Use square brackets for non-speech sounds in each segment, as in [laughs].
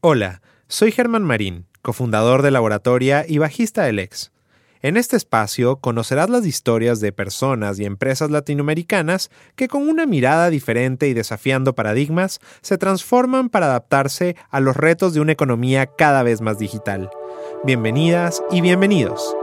Hola, soy Germán Marín, cofundador de Laboratoria y bajista del Ex. En este espacio conocerás las historias de personas y empresas latinoamericanas que con una mirada diferente y desafiando paradigmas se transforman para adaptarse a los retos de una economía cada vez más digital. Bienvenidas y bienvenidos.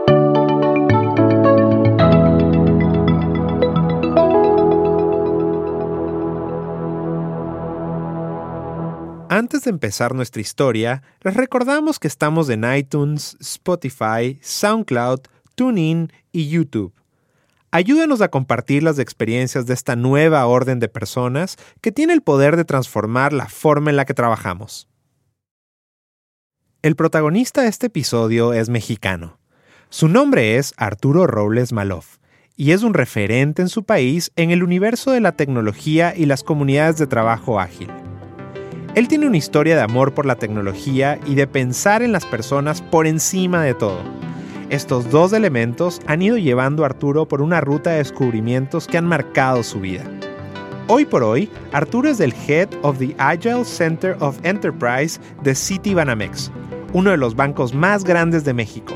Antes de empezar nuestra historia, les recordamos que estamos en iTunes, Spotify, SoundCloud, TuneIn y YouTube. Ayúdanos a compartir las experiencias de esta nueva orden de personas que tiene el poder de transformar la forma en la que trabajamos. El protagonista de este episodio es mexicano. Su nombre es Arturo Robles Maloff y es un referente en su país en el universo de la tecnología y las comunidades de trabajo ágil. Él tiene una historia de amor por la tecnología y de pensar en las personas por encima de todo. Estos dos elementos han ido llevando a Arturo por una ruta de descubrimientos que han marcado su vida. Hoy por hoy, Arturo es el Head of the Agile Center of Enterprise de Citibanamex, uno de los bancos más grandes de México.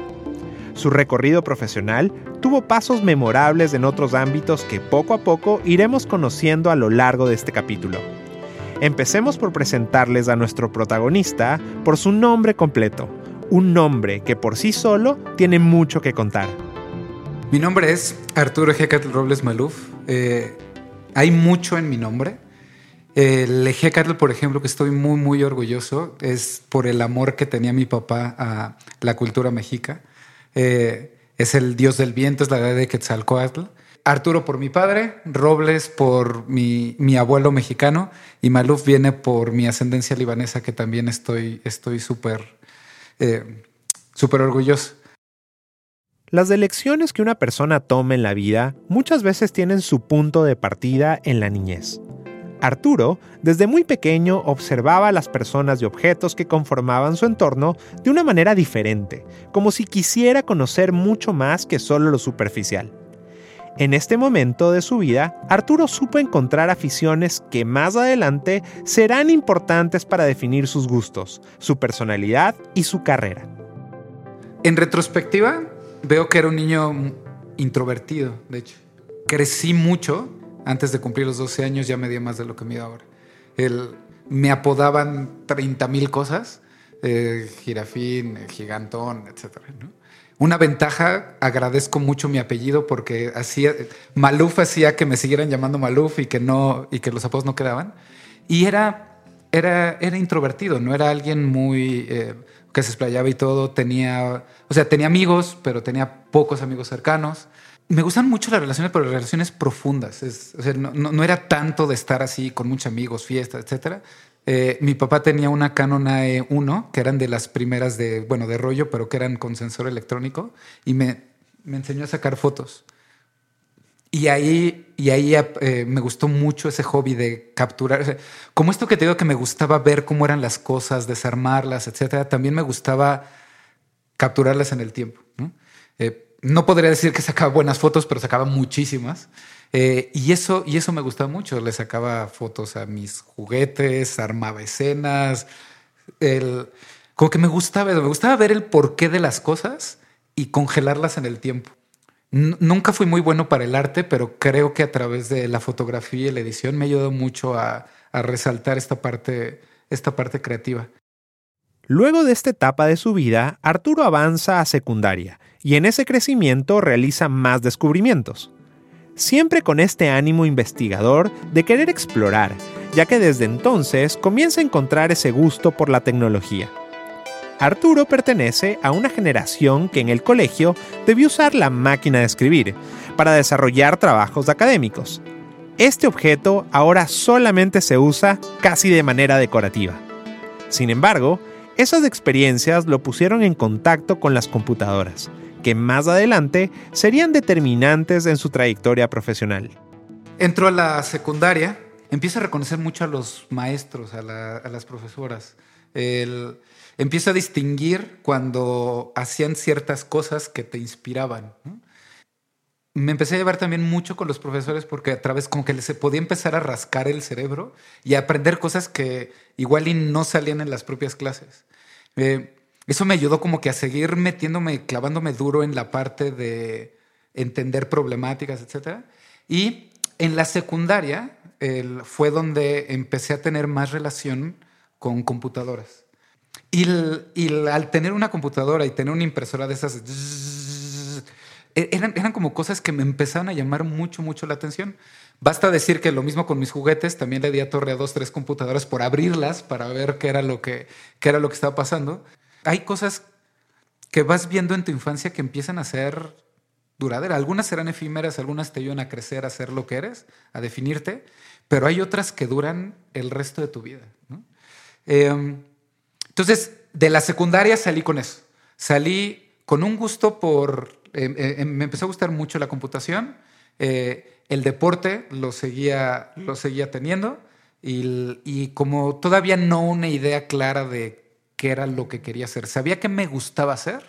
Su recorrido profesional tuvo pasos memorables en otros ámbitos que poco a poco iremos conociendo a lo largo de este capítulo. Empecemos por presentarles a nuestro protagonista por su nombre completo, un nombre que por sí solo tiene mucho que contar. Mi nombre es Arturo Ejecatl Robles Maluf. Eh, hay mucho en mi nombre. El por ejemplo, que estoy muy, muy orgulloso, es por el amor que tenía mi papá a la cultura mexica. Eh, es el dios del viento, es la deidad de Quetzalcoatl. Arturo por mi padre, Robles por mi, mi abuelo mexicano y Maluf viene por mi ascendencia libanesa que también estoy súper eh, súper orgulloso. Las elecciones que una persona toma en la vida muchas veces tienen su punto de partida en la niñez. Arturo, desde muy pequeño, observaba a las personas y objetos que conformaban su entorno de una manera diferente, como si quisiera conocer mucho más que solo lo superficial. En este momento de su vida, Arturo supo encontrar aficiones que más adelante serán importantes para definir sus gustos, su personalidad y su carrera. En retrospectiva, veo que era un niño introvertido, de hecho. Crecí mucho, antes de cumplir los 12 años ya medía más de lo que mido ahora. me apodaban 30 mil cosas, eh, jirafín, gigantón, etc. Una ventaja, agradezco mucho mi apellido porque hacía, Maluf hacía que me siguieran llamando Maluf y que no, y que los apodos no quedaban. Y era, era, era introvertido, no era alguien muy eh, que se explayaba y todo. Tenía, o sea, tenía amigos, pero tenía pocos amigos cercanos. Me gustan mucho las relaciones, pero relaciones profundas. Es, o sea, no, no, era tanto de estar así con muchos amigos, fiestas, etcétera, eh, mi papá tenía una Canon AE1, que eran de las primeras de, bueno, de rollo, pero que eran con sensor electrónico, y me, me enseñó a sacar fotos. Y ahí, y ahí eh, me gustó mucho ese hobby de capturar. como esto que te digo que me gustaba ver cómo eran las cosas, desarmarlas, etcétera, también me gustaba capturarlas en el tiempo. ¿no? Eh, no podría decir que sacaba buenas fotos, pero sacaba muchísimas. Eh, y, eso, y eso me gustaba mucho. Le sacaba fotos a mis juguetes, armaba escenas. El, como que me gustaba, me gustaba ver el porqué de las cosas y congelarlas en el tiempo. nunca fui muy bueno para el arte, pero creo que a través de la fotografía y la edición me ayudó mucho a, a resaltar esta parte, esta parte creativa. Luego de esta etapa de su vida, Arturo avanza a secundaria y en ese crecimiento realiza más descubrimientos siempre con este ánimo investigador de querer explorar, ya que desde entonces comienza a encontrar ese gusto por la tecnología. Arturo pertenece a una generación que en el colegio debió usar la máquina de escribir para desarrollar trabajos académicos. Este objeto ahora solamente se usa casi de manera decorativa. Sin embargo, esas experiencias lo pusieron en contacto con las computadoras que más adelante serían determinantes en su trayectoria profesional. Entró a la secundaria, empieza a reconocer mucho a los maestros, a, las profesoras. empieza a distinguir cuando hacían ciertas cosas que te inspiraban. me empecé a llevar también mucho con los profesores porque a través como que se podía empezar a rascar el cerebro y a aprender cosas que igual no salían en las propias clases. Eh, eso me ayudó como que a seguir metiéndome, clavándome duro en la parte de entender problemáticas, etc. Y en la secundaria fue donde empecé a tener más relación con computadoras. Y, al tener una computadora y tener una impresora de esas, e, eran, eran como cosas que me empezaron a llamar mucho, mucho la atención. Basta decir que lo mismo con mis juguetes, también le di a torre a dos, tres computadoras por abrirlas para ver qué era lo que, qué era lo que estaba pasando. Hay cosas que vas viendo en tu infancia que empiezan a ser duraderas. Algunas serán efímeras, algunas te ayudan a crecer, a ser lo que eres, a definirte, pero hay otras que duran el resto de tu vida. Em, entonces, de la secundaria salí con eso. Salí con un gusto por... Em, em, me empezó a gustar mucho la computación. Eh, el deporte lo seguía, lo seguía teniendo. Y, y, como todavía no una idea clara de qué era lo que quería hacer. Sabía que me gustaba hacer,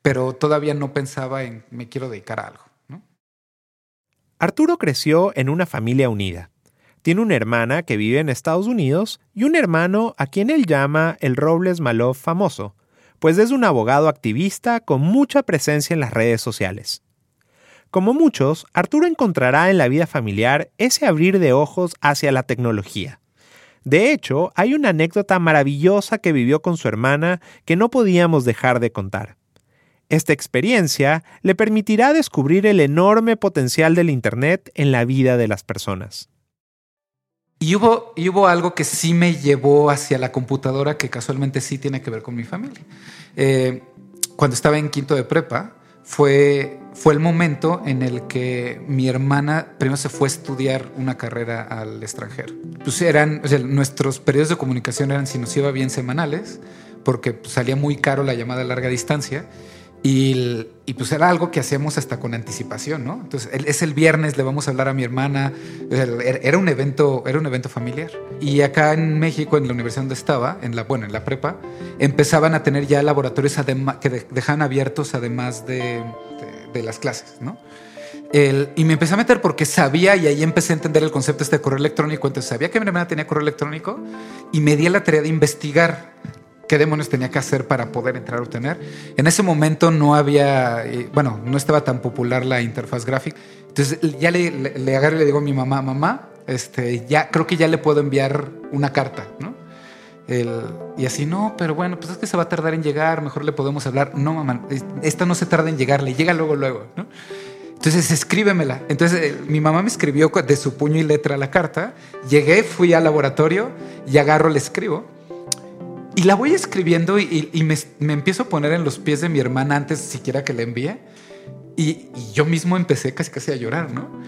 pero todavía no pensaba en me quiero dedicar a algo. Arturo creció en una familia unida. Tiene una hermana que vive en Estados Unidos y un hermano a quien él llama el Robles Malov famoso, pues es un abogado activista con mucha presencia en las redes sociales. Como muchos, Arturo encontrará en la vida familiar ese abrir de ojos hacia la tecnología. De hecho, hay una anécdota maravillosa que vivió con su hermana que no podíamos dejar de contar. Esta experiencia le permitirá descubrir el enorme potencial del Internet en la vida de las personas. Y hubo, hubo algo que sí me llevó hacia la computadora que casualmente sí tiene que ver con mi familia. Eh, cuando estaba en quinto de prepa, fue, fue el momento en el que mi hermana primero se fue a estudiar una carrera al extranjero. Pues eran, nuestros periodos de comunicación eran, si nos iba bien, semanales, porque pues, salía muy caro la llamada a larga distancia. Y, pues era algo que hacíamos hasta con anticipación, ¿no? Entonces, es el viernes, le vamos a hablar a mi hermana. Era un evento, era un evento familiar. Y acá en México, en la universidad donde estaba, en la, bueno, en la prepa, empezaban a tener ya laboratorios que dejaban abiertos además de, las clases, ¿no? y me empecé a meter porque sabía y ahí empecé a entender el concepto este de correo electrónico. Entonces sabía que mi hermana tenía correo electrónico y me di la tarea de investigar qué demonios tenía que hacer para poder entrar a obtener. En ese momento no había, eh, bueno, no estaba tan popular la interfaz gráfica. Entonces ya le, le, agarro y le digo a mi mamá, mamá, este, ya creo que ya le puedo enviar una carta, ¿no? y así, no, pero bueno, pues es que se va a tardar en llegar, mejor le podemos hablar. No, mamá, esta no se tarda en llegar, le llega luego, luego, ¿no? Entonces, escríbemela. Entonces, eh, mi mamá me escribió de su puño y letra la carta. Llegué, fui al laboratorio y agarro, le escribo. Y la voy escribiendo y, me, empiezo a poner en los pies de mi hermana antes siquiera que la envíe. Y, yo mismo empecé casi casi a llorar, ¿no?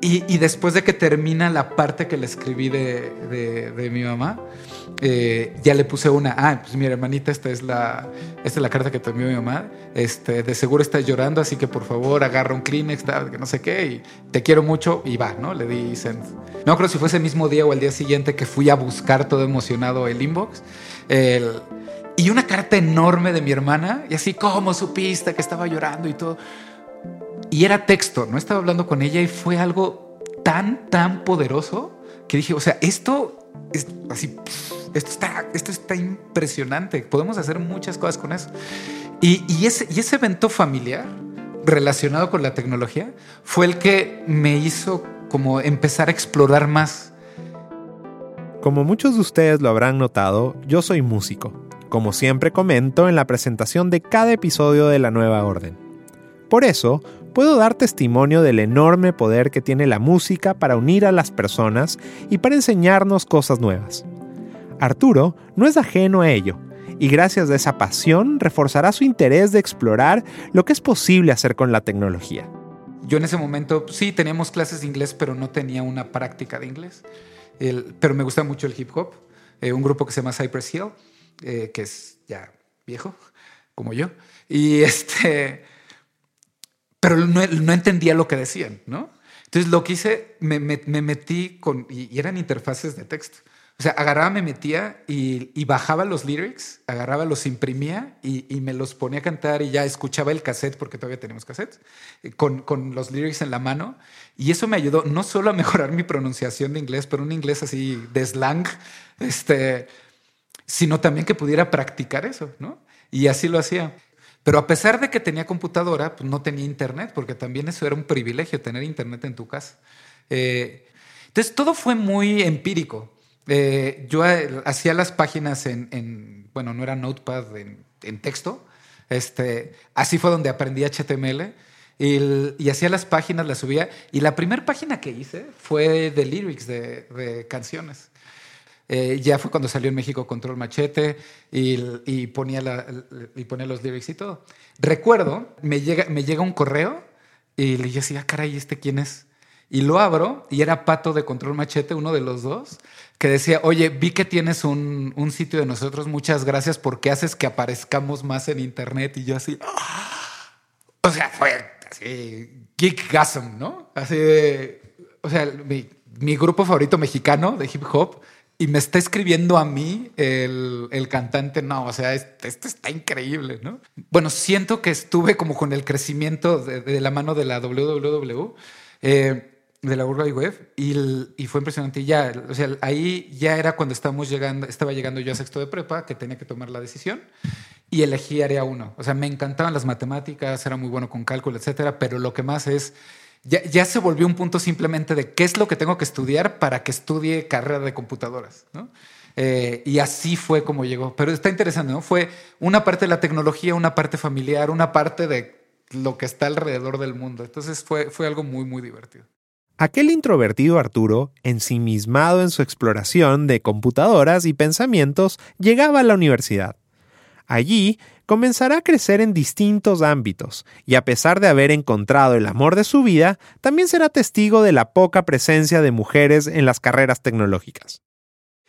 Y, después de que termina la parte que le escribí de, de, mi mamá, eh, ya le puse una, ah, pues mi hermanita, esta es la, esta es la carta que te envió mi mamá, este, de seguro estás llorando, así que por favor agarra un Kleenex, que no sé qué, y te quiero mucho, y va, ¿no? Le di send. No creo si fue ese mismo día o el día siguiente que fui a buscar todo emocionado el inbox. Y una carta enorme de mi hermana, y así, ¿cómo supiste que estaba llorando y todo? Y era texto, no estaba hablando con ella y fue algo tan, tan poderoso que dije, o sea, esto es así, esto está, esto está impresionante, podemos hacer muchas cosas con eso. Y, y, ese, y ese evento familiar relacionado con la tecnología fue el que me hizo como empezar a explorar más. Como muchos de ustedes lo habrán notado, yo soy músico, como siempre comento en la presentación de cada episodio de la nueva orden. Por eso, puedo dar testimonio del enorme poder que tiene la música para unir a las personas y para enseñarnos cosas nuevas. Arturo no es ajeno a ello, y gracias a esa pasión reforzará su interés de explorar lo que es posible hacer con la tecnología. Yo en ese momento sí teníamos clases de inglés, pero no tenía una práctica de inglés. Pero me gusta mucho el hip hop. Eh, un grupo que se llama Cypress Hill, eh, que es ya viejo, como yo. Y este pero no, entendía lo que decían, ¿no? Entonces lo que hice, me, metí con, y, eran interfaces de texto. O sea, agarraba, me metía y, bajaba los lyrics, agarraba, los imprimía y, me los ponía a cantar y ya escuchaba el cassette, porque todavía tenemos cassette, eh, con, con, los lyrics en la mano. Y eso me ayudó no solo a mejorar mi pronunciación de inglés, pero un inglés así de slang, este, sino también que pudiera practicar eso, ¿no? Y así lo hacía. Pero a pesar de que tenía computadora, pues no tenía internet, porque también eso era un privilegio, tener internet en tu casa. Eh, entonces todo fue muy empírico. Eh, yo eh, hacía las páginas en, bueno, no era Notepad, en, texto. Este, así fue donde aprendí HTML. Y, hacía las páginas, las subía. Y la primera página que hice fue de lyrics, de, canciones. Eh, ya fue cuando salió en México Control Machete y, ponía y ponía los lyrics y todo. Recuerdo, me llega, me llega un correo y le dije ah, caray, ¿este quién es? Y lo abro y era Pato de Control Machete, uno de los dos, que decía, oye, vi que tienes un, sitio de nosotros, muchas gracias porque haces que aparezcamos más en Internet. Y yo así, ¡ah! o sea, fue así, geekgasm, ¿no? Así o sea, mi, grupo favorito mexicano de hip hop y me está escribiendo a mí el, cantante, no, o sea, esto, está increíble, ¿no? Bueno, siento que estuve como con el crecimiento de, la mano de la WWW. De la World Web y, fue impresionante. Y ya, o sea, ahí ya era cuando estábamos llegando, estaba llegando yo a sexto de prepa, que tenía que tomar la decisión y elegí área uno. O sea, me encantaban las matemáticas, era muy bueno con cálculo, etcétera, pero lo que más es, ya, ya se volvió un punto simplemente de qué es lo que tengo que estudiar para que estudie carrera de computadoras, ¿no? Eh, y así fue como llegó. Pero está interesante, ¿no? Fue una parte de la tecnología, una parte familiar, una parte de lo que está alrededor del mundo. Entonces fue, fue algo muy, muy divertido. Aquel introvertido Arturo, ensimismado en su exploración de computadoras y pensamientos, llegaba a la universidad. Allí comenzará a crecer en distintos ámbitos, y a pesar de haber encontrado el amor de su vida, también será testigo de la poca presencia de mujeres en las carreras tecnológicas.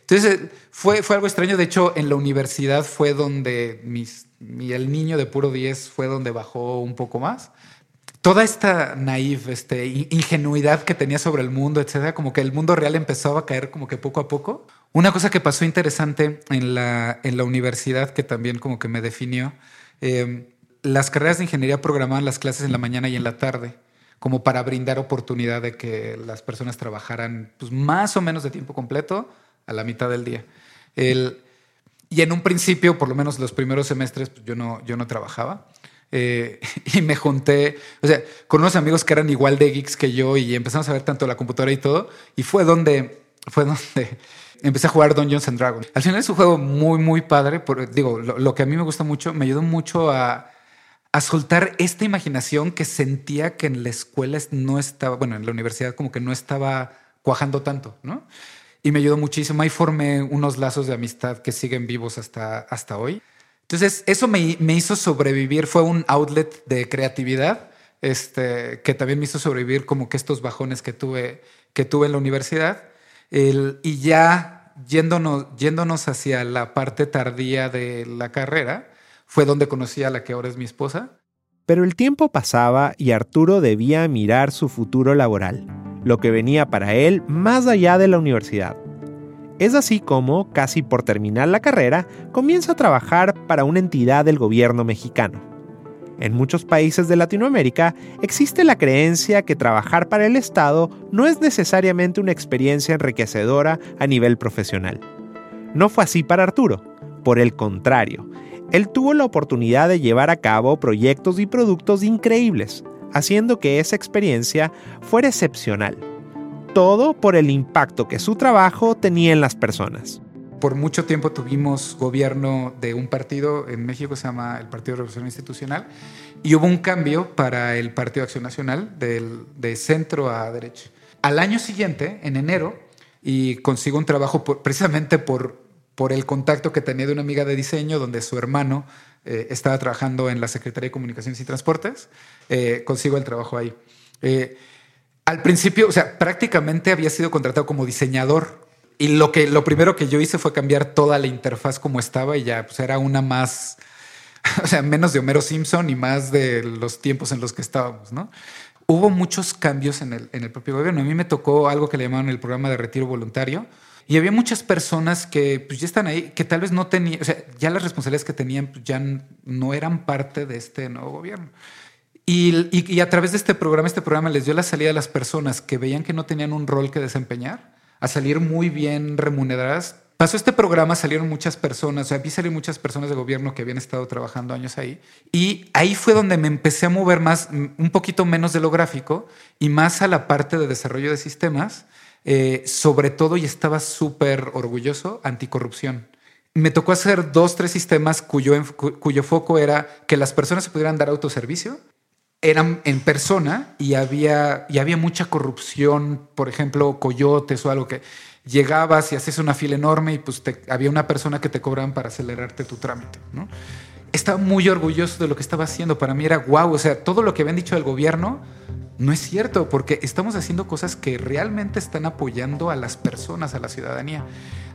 Entonces fue, fue algo extraño, de hecho en la universidad fue donde mis, el niño de puro 10 fue donde bajó un poco más toda esta naive este, ingenuidad que tenía sobre el mundo, etcétera, como que el mundo real empezaba a caer como que poco a poco. Una cosa que pasó interesante en la, en la universidad que también como que me definió, em, las carreras de ingeniería programaban las clases en la mañana y en la tarde, como para brindar oportunidad de que las personas trabajaran pues, más o menos de tiempo completo a la mitad del día. El, y en un principio, por lo menos los primeros semestres, pues, yo, no, yo no trabajaba. Eh, [laughs] y me junté, o sea, con unos amigos que eran igual de geeks que yo y empezamos a ver tanto la computadora y todo. Y fue donde, fue donde [laughs] empecé a jugar Dungeons and Dragons. Al final es un juego muy, muy padre. digo, lo, que a mí me gusta mucho, me ayudó mucho a, a soltar esta imaginación que sentía que en la escuela no estaba, bueno, en la universidad como que no estaba cuajando tanto, ¿no? Y me ayudó muchísimo. Ahí formé unos lazos de amistad que siguen vivos hasta, hasta hoy. Entonces, eso me, hizo sobrevivir, fue un outlet de creatividad, este, que también me hizo sobrevivir como que estos bajones que tuve, que tuve en la universidad. y ya yéndonos, yéndonos hacia la parte tardía de la carrera, fue donde conocí a la que ahora es mi esposa. Pero el tiempo pasaba y Arturo debía mirar su futuro laboral, lo que venía para él más allá de la universidad. Es así como, casi por terminar la carrera, comienza a trabajar para una entidad del gobierno mexicano. En muchos países de Latinoamérica existe la creencia que trabajar para el Estado no es necesariamente una experiencia enriquecedora a nivel profesional. No fue así para Arturo, por el contrario, él tuvo la oportunidad de llevar a cabo proyectos y productos increíbles, haciendo que esa experiencia fuera excepcional todo por el impacto que su trabajo tenía en las personas. Por mucho tiempo tuvimos gobierno de un partido en México, se llama el Partido de Revolución Institucional, y hubo un cambio para el Partido Acción Nacional de centro a derecha. Al año siguiente, en enero, y consigo un trabajo precisamente por, por el contacto que tenía de una amiga de diseño, donde su hermano eh, estaba trabajando en la Secretaría de Comunicaciones y Transportes, eh, consigo el trabajo ahí. Eh, al principio, o sea, prácticamente había sido contratado como diseñador. Y lo que lo primero que yo hice fue cambiar toda la interfaz como estaba y ya pues era una más, [laughs] o sea, menos de Homero Simpson y más de los tiempos en los que estábamos, ¿no? Hubo muchos cambios en el, en el propio gobierno. A mí me tocó algo que le llamaban el programa de retiro voluntario Y había muchas personas que pues, ya están ahí, que tal vez no tenían, o sea, ya las responsabilidades que tenían pues, ya no eran parte de este nuevo gobierno. Y, y, a través de este programa, este programa les dio la salida a las personas que veían que no tenían un rol que desempeñar, a salir muy bien remuneradas. Pasó este programa, salieron muchas personas, o sea, vi salir muchas personas de gobierno que habían estado trabajando años ahí. Y ahí fue donde me empecé a mover más, un poquito menos de lo gráfico y más a la parte de desarrollo de sistemas eh, sobre todo, y estaba súper orgulloso, anticorrupción. Me tocó hacer dos, tres sistemas cuyo, cuyo foco era que las personas se pudieran dar autoservicio, eran en persona y había, y había mucha corrupción, por ejemplo, coyotes o algo que llegabas y hacías una fila enorme y pues había una persona que te cobraban para acelerarte tu trámite. ¿no? Estaba muy orgulloso de lo que estaba haciendo. Para mí era guau, o sea, todo lo que habían dicho del gobierno no es cierto, porque estamos haciendo cosas que realmente están apoyando a las personas, a la ciudadanía.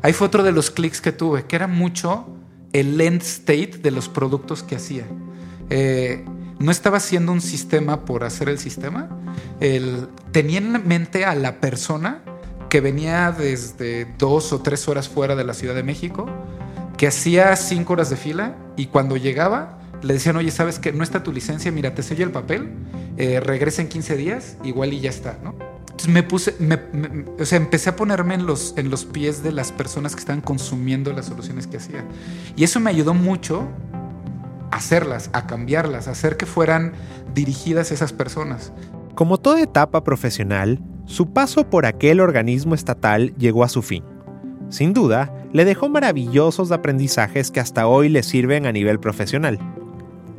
Ahí fue otro de los clics que tuve, que era mucho el end state de los productos que hacía. Eh, no estaba haciendo un sistema por hacer el sistema, tenía en mente a la persona que venía desde dos o tres horas fuera de la Ciudad de México, que hacía cinco horas de fila y cuando llegaba le decían, oye, ¿sabes que no está tu licencia? Mira, te sello el papel, eh, regresa en 15 días, igual y ya está, ¿no? Entonces me puse, o sea, empecé a ponerme en los, en los pies de las personas que estaban consumiendo las soluciones que hacía. Y eso me ayudó mucho hacerlas, a cambiarlas, a hacer que fueran dirigidas esas personas. Como toda etapa profesional, su paso por aquel organismo estatal llegó a su fin. Sin duda, le dejó maravillosos aprendizajes que hasta hoy le sirven a nivel profesional.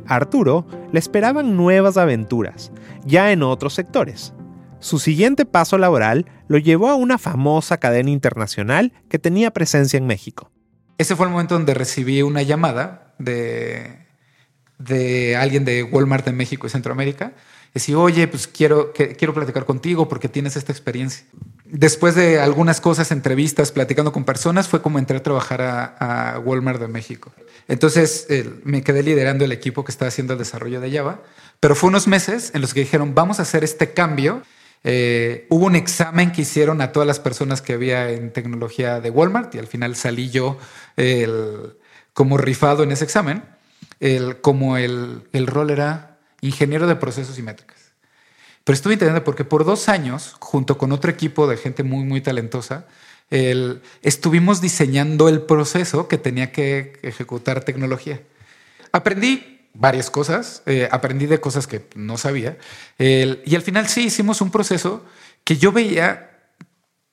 A Arturo le esperaban nuevas aventuras, ya en otros sectores. Su siguiente paso laboral lo llevó a una famosa cadena internacional que tenía presencia en México. Ese fue el momento donde recibí una llamada de, de alguien de Walmart en México y Centroamérica. Decía, oye, pues quiero, quiero platicar contigo porque tienes esta experiencia después de algunas cosas, entrevistas, platicando con personas, fue como entré a trabajar a, Walmart de México. Entonces me quedé liderando el equipo que estaba haciendo el desarrollo de Java, pero fue unos meses en los que dijeron, vamos a hacer este cambio. Eh, hubo un examen que hicieron a todas las personas que había en tecnología de Walmart y al final salí yo como rifado en ese examen, como el, el rol era ingeniero de procesos y métricas. Pero estuve interesante porque por dos años, junto con otro equipo de gente muy, muy talentosa, estuvimos diseñando el proceso que tenía que ejecutar tecnología. Aprendí varias cosas, eh, aprendí de cosas que no sabía, y al final sí hicimos un proceso que yo veía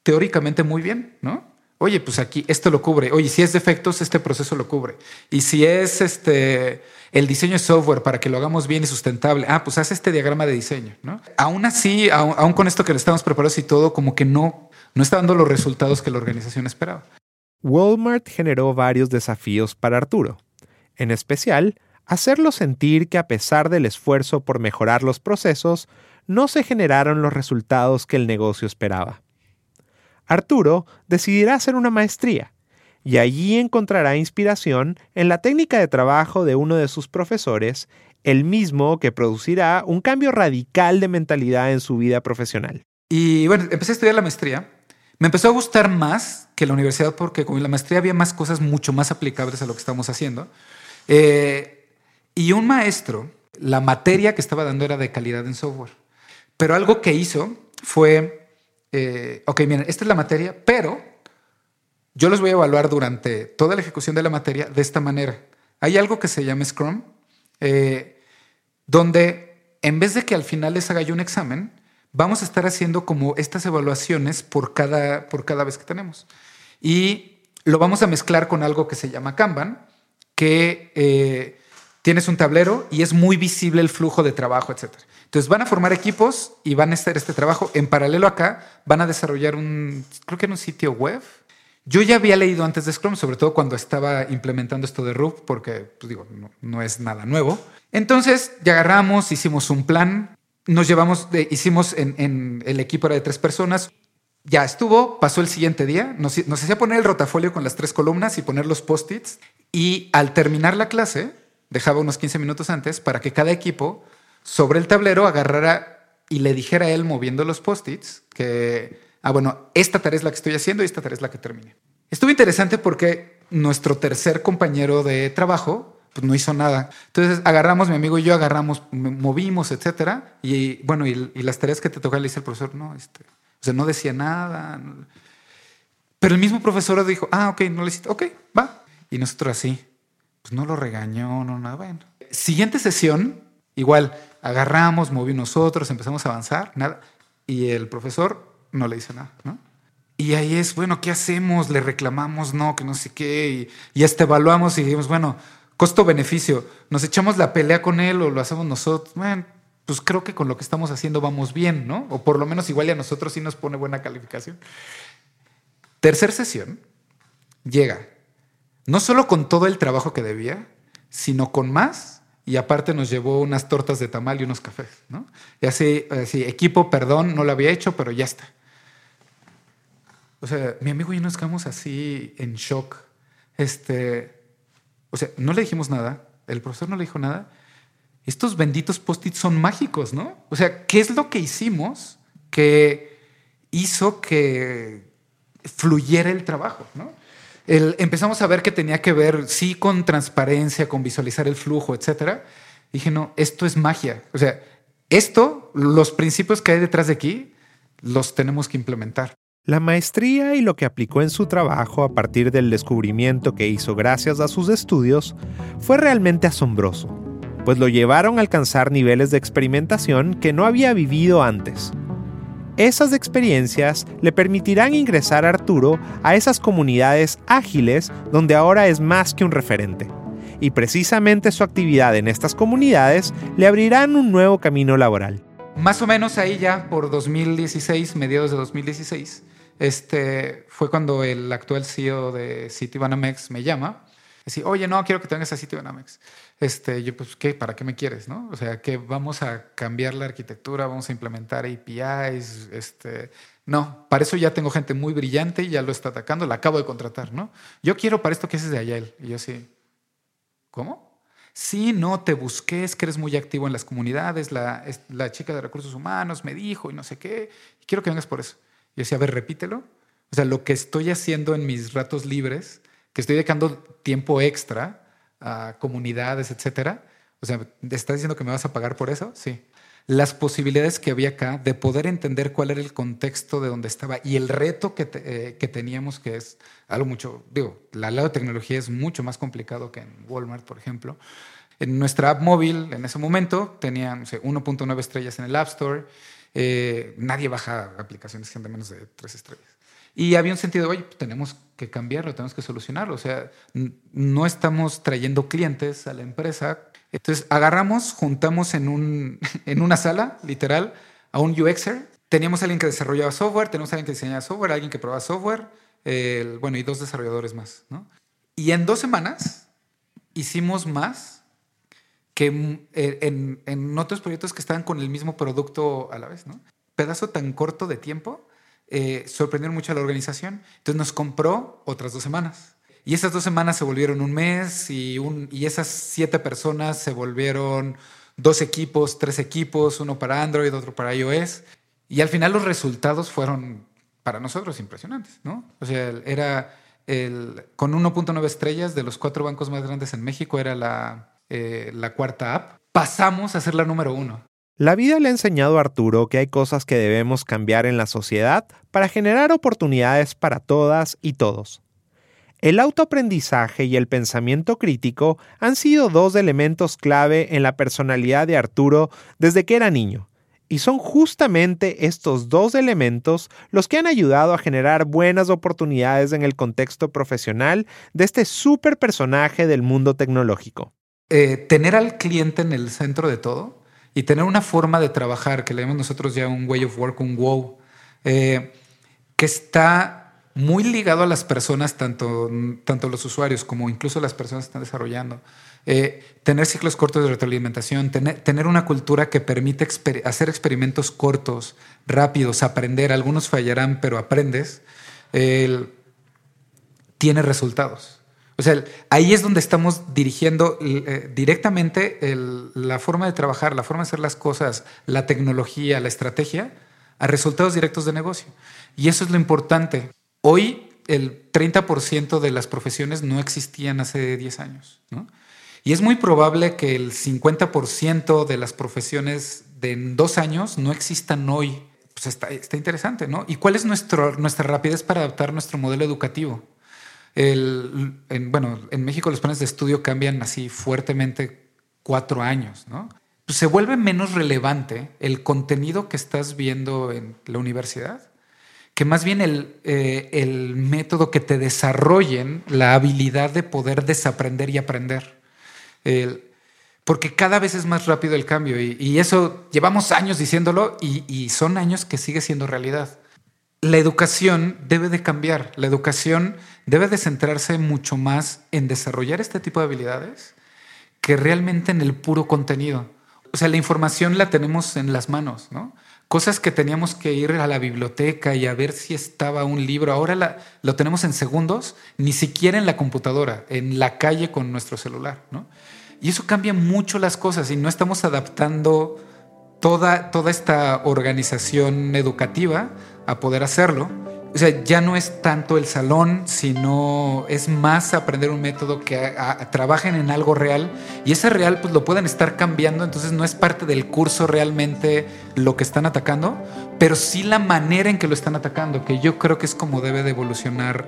teóricamente muy bien, ¿no? Oye, pues aquí esto lo cubre. Oye, si es defectos, este proceso lo cubre. Y si es este el diseño de software para que lo hagamos bien y sustentable. Ah, pues haz este diagrama de diseño, ¿no? Aún así, aún, con esto que le estamos preparados y todo, como que no, no está dando los resultados que la organización esperaba. Walmart generó varios desafíos para Arturo. En especial, hacerlo sentir que a pesar del esfuerzo por mejorar los procesos, no se generaron los resultados que el negocio esperaba. Arturo decidirá hacer una maestría y allí encontrará inspiración en la técnica de trabajo de uno de sus profesores, el mismo que producirá un cambio radical de mentalidad en su vida profesional. Y bueno, empecé a estudiar la maestría. Me empezó a gustar más que la universidad porque con la maestría había más cosas mucho más aplicables a lo que estamos haciendo. Eh, y un maestro, la materia que estaba dando era de calidad en software. Pero algo que hizo fue, eh, ok, miren, esta es la materia, pero yo los voy a evaluar durante toda la ejecución de la materia de esta manera. Hay algo que se llama Scrum, eh, donde en vez de que al final les haga yo un examen, vamos a estar haciendo como estas evaluaciones por cada, por cada vez que tenemos. Y lo vamos a mezclar con algo que se llama Kanban, que eh, tienes un tablero y es muy visible el flujo de trabajo, etc. Entonces van a formar equipos y van a hacer este trabajo. En paralelo acá van a desarrollar un, creo que un sitio web yo ya había leído antes de Scrum, sobre todo cuando estaba implementando esto de Rook, porque pues digo, no, es nada nuevo. Entonces ya agarramos, hicimos un plan, nos llevamos, de, hicimos en, el equipo era de tres personas. Ya estuvo, pasó el siguiente día, nos, nos hacía poner el rotafolio con las tres columnas y poner los post-its. Y al terminar la clase, dejaba unos 15 minutos antes para que cada equipo sobre el tablero agarrara y le dijera a él moviendo los post-its que ah, bueno, esta tarea es la que estoy haciendo y esta tarea es la que termine. Estuvo interesante porque nuestro tercer compañero de trabajo pues no hizo nada. Entonces agarramos, mi amigo y yo agarramos, movimos, etcétera. Y bueno, y, las tareas que te toca le dice el profesor, no, este, o sea, no decía nada. Pero el mismo profesor dijo, ah, ok, no le hiciste, ok, va. Y nosotros así, pues no lo regañó, no, nada, bueno. Siguiente sesión, igual, agarramos, moví nosotros, empezamos a avanzar, nada. Y el profesor no le dice nada, ¿no? Y ahí es, bueno, ¿qué hacemos? Le reclamamos, no, que no sé qué. Y, y hasta evaluamos y dijimos, bueno, costo-beneficio. ¿Nos echamos la pelea con él o lo hacemos nosotros? Bueno, pues creo que con lo que estamos haciendo vamos bien, ¿no? O por lo menos igual y a nosotros sí nos pone buena calificación. Tercer sesión, llega, no solo con todo el trabajo que debía, sino con más y aparte nos llevó unas tortas de tamal y unos cafés, ¿no? Y así, así equipo, perdón, no lo había hecho, pero ya está. O sea, mi amigo y yo nos quedamos así en shock. Este, o sea, no le dijimos nada, el profesor no le dijo nada. Estos benditos post-its son mágicos, ¿no? O sea, ¿qué es lo que hicimos que hizo que fluyera el trabajo, ¿no? Empezamos a ver que tenía que ver, sí, con transparencia, con visualizar el flujo, etcétera. Dije, no, esto es magia. O sea, esto, los principios que hay detrás de aquí, los tenemos que implementar. La maestría y lo que aplicó en su trabajo a partir del descubrimiento que hizo gracias a sus estudios fue realmente asombroso, pues lo llevaron a alcanzar niveles de experimentación que no había vivido antes. Esas experiencias le permitirán ingresar a Arturo a esas comunidades ágiles donde ahora es más que un referente. Y precisamente su actividad en estas comunidades le abrirán un nuevo camino laboral. Más o menos ahí ya por 2016, mediados de 2016, este, fue cuando el actual CEO de Citibanamex me llama. Decía, oye, no, quiero que tengas a Citibanamex. Este, yo, pues, ¿qué? ¿Para qué me quieres? ¿no? O sea, que vamos a cambiar la arquitectura, vamos a implementar APIs. Este, no, para eso ya tengo gente muy brillante y ya lo está atacando, la acabo de contratar, ¿no? Yo quiero para esto que haces de Ayel. Y yo sí, ¿cómo? Sí, no, te busqué, es que eres muy activo en las comunidades, la, la chica de recursos humanos me dijo y no sé qué, y quiero que vengas por eso. Yo decía, a ver, repítelo. O sea, lo que estoy haciendo en mis ratos libres, que estoy dedicando tiempo extra a comunidades, etcétera. O sea, ¿estás diciendo que me vas a pagar por eso? Sí. Las posibilidades que había acá de poder entender cuál era el contexto de donde estaba y el reto que, eh, que teníamos, que es algo mucho, digo, la lado tecnología es mucho más complicado que en Walmart, por ejemplo. En nuestra app móvil, en ese momento, tenía 1.9 estrellas en el App Store eh, nadie baja aplicaciones de menos de tres estrellas. Y había un sentido de, oye, tenemos que cambiarlo, tenemos que solucionarlo. O sea, no estamos trayendo clientes a la empresa. Entonces, agarramos, juntamos en, un, [laughs] en una sala, literal, a un UXer. Teníamos a alguien que desarrollaba software, tenemos a alguien que diseñaba software, alguien que probaba software, bueno, y dos desarrolladores más. ¿no? Y en dos semanas hicimos más que eh, en, otros proyectos que estaban con el mismo producto a la vez, ¿no? Pedazo tan corto de tiempo, eh, sorprendió mucho a la organización. Entonces nos compró otras dos semanas. Y esas dos semanas se volvieron un mes y, un, y esas siete personas se volvieron dos equipos, tres equipos, uno para Android, otro para iOS. Y al final los resultados fueron para nosotros impresionantes, ¿no? O sea, era el, con 1.9 estrellas de los cuatro bancos más grandes en México, era la, eh, la cuarta app, pasamos a ser la número uno. La vida le ha enseñado a Arturo que hay cosas que debemos cambiar en la sociedad para generar oportunidades para todas y todos. El autoaprendizaje y el pensamiento crítico han sido dos elementos clave en la personalidad de Arturo desde que era niño, y son justamente estos dos elementos los que han ayudado a generar buenas oportunidades en el contexto profesional de este super personaje del mundo tecnológico. Eh, tener al cliente en el centro de todo y tener una forma de trabajar, que le llamamos nosotros ya un way of work, un wow, eh, que está muy ligado a las personas, tanto, tanto los usuarios como incluso las personas que están desarrollando. Eh, tener ciclos cortos de retroalimentación, tener, tener una cultura que permite hacer experimentos cortos, rápidos, aprender, algunos fallarán, pero aprendes, tiene resultados. O sea, ahí es donde estamos dirigiendo eh, directamente la forma de trabajar, la forma de hacer las cosas, la tecnología, la estrategia a resultados directos de negocio. Y eso es lo importante. Hoy el 30% de las profesiones no existían hace 10 años. Y es muy probable que el 50% de las profesiones de dos años no existan hoy. Pues está, está interesante, ¿no? ¿Y cuál es nuestro, nuestra rapidez para adaptar nuestro modelo educativo? En, bueno, en México los planes de estudio cambian así fuertemente cuatro años, ¿no? Pues se vuelve menos relevante el contenido que estás viendo en la universidad que más bien el, eh, el, método que te desarrollen la habilidad de poder desaprender y aprender. Porque cada vez es más rápido el cambio y, y eso llevamos años diciéndolo y, y, son años que sigue siendo realidad. La educación debe de cambiar, la educación debe de centrarse mucho más en desarrollar este tipo de habilidades que realmente en el puro contenido. O sea, la información la tenemos en las manos, ¿no? Cosas que teníamos que ir a la biblioteca y a ver si estaba un libro. Ahora lo tenemos en segundos, ni siquiera en la computadora, en la calle con nuestro celular. ¿no? Y eso cambia mucho las cosas y no estamos adaptando toda, toda esta organización educativa a poder hacerlo. O sea, ya no es tanto el salón, sino es más aprender un método que a, trabajen en algo real y ese real pues lo pueden estar cambiando, entonces no es parte del curso realmente lo que están atacando, pero sí la manera en que lo están atacando, que yo creo que es como debe de evolucionar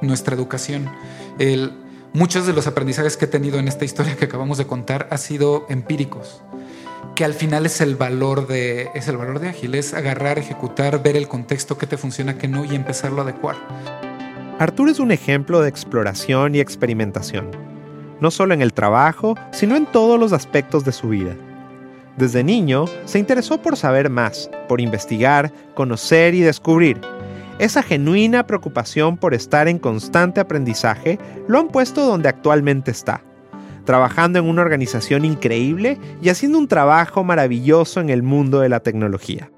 nuestra educación. Muchos de los aprendizajes que he tenido en esta historia que acabamos de contar han sido empíricos que al final es el valor de es el valor de ágil, es agarrar, ejecutar, ver el contexto que te funciona, que no y empezarlo a adecuar. Arturo es un ejemplo de exploración y experimentación, no solo en el trabajo, sino en todos los aspectos de su vida. Desde niño se interesó por saber más, por investigar, conocer y descubrir. Esa genuina preocupación por estar en constante aprendizaje lo han puesto donde actualmente está, trabajando en una organización increíble y haciendo un trabajo maravilloso en el mundo de la tecnología.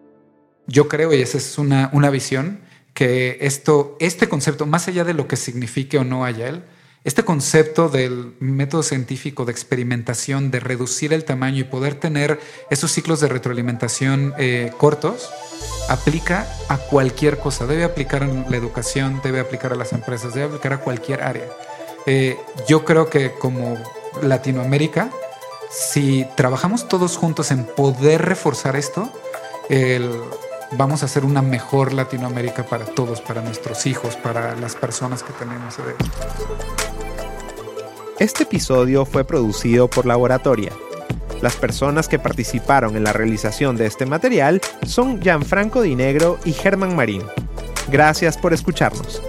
Yo creo, y esa es una, una visión, que esto, este concepto, más allá de lo que signifique o no él, este concepto del método científico de experimentación, de reducir el tamaño y poder tener esos ciclos de retroalimentación eh, cortos, aplica a cualquier cosa. Debe aplicar en la educación, debe aplicar a las empresas, debe aplicar a cualquier área. Eh, yo creo que como Latinoamérica, si trabajamos todos juntos en poder reforzar esto, vamos a hacer una mejor Latinoamérica para todos, para nuestros hijos, para las personas que tenemos. Este episodio fue producido por Laboratoria. Las personas que participaron en la realización de este material son Gianfranco Di Negro y Germán Marín. Gracias por escucharnos.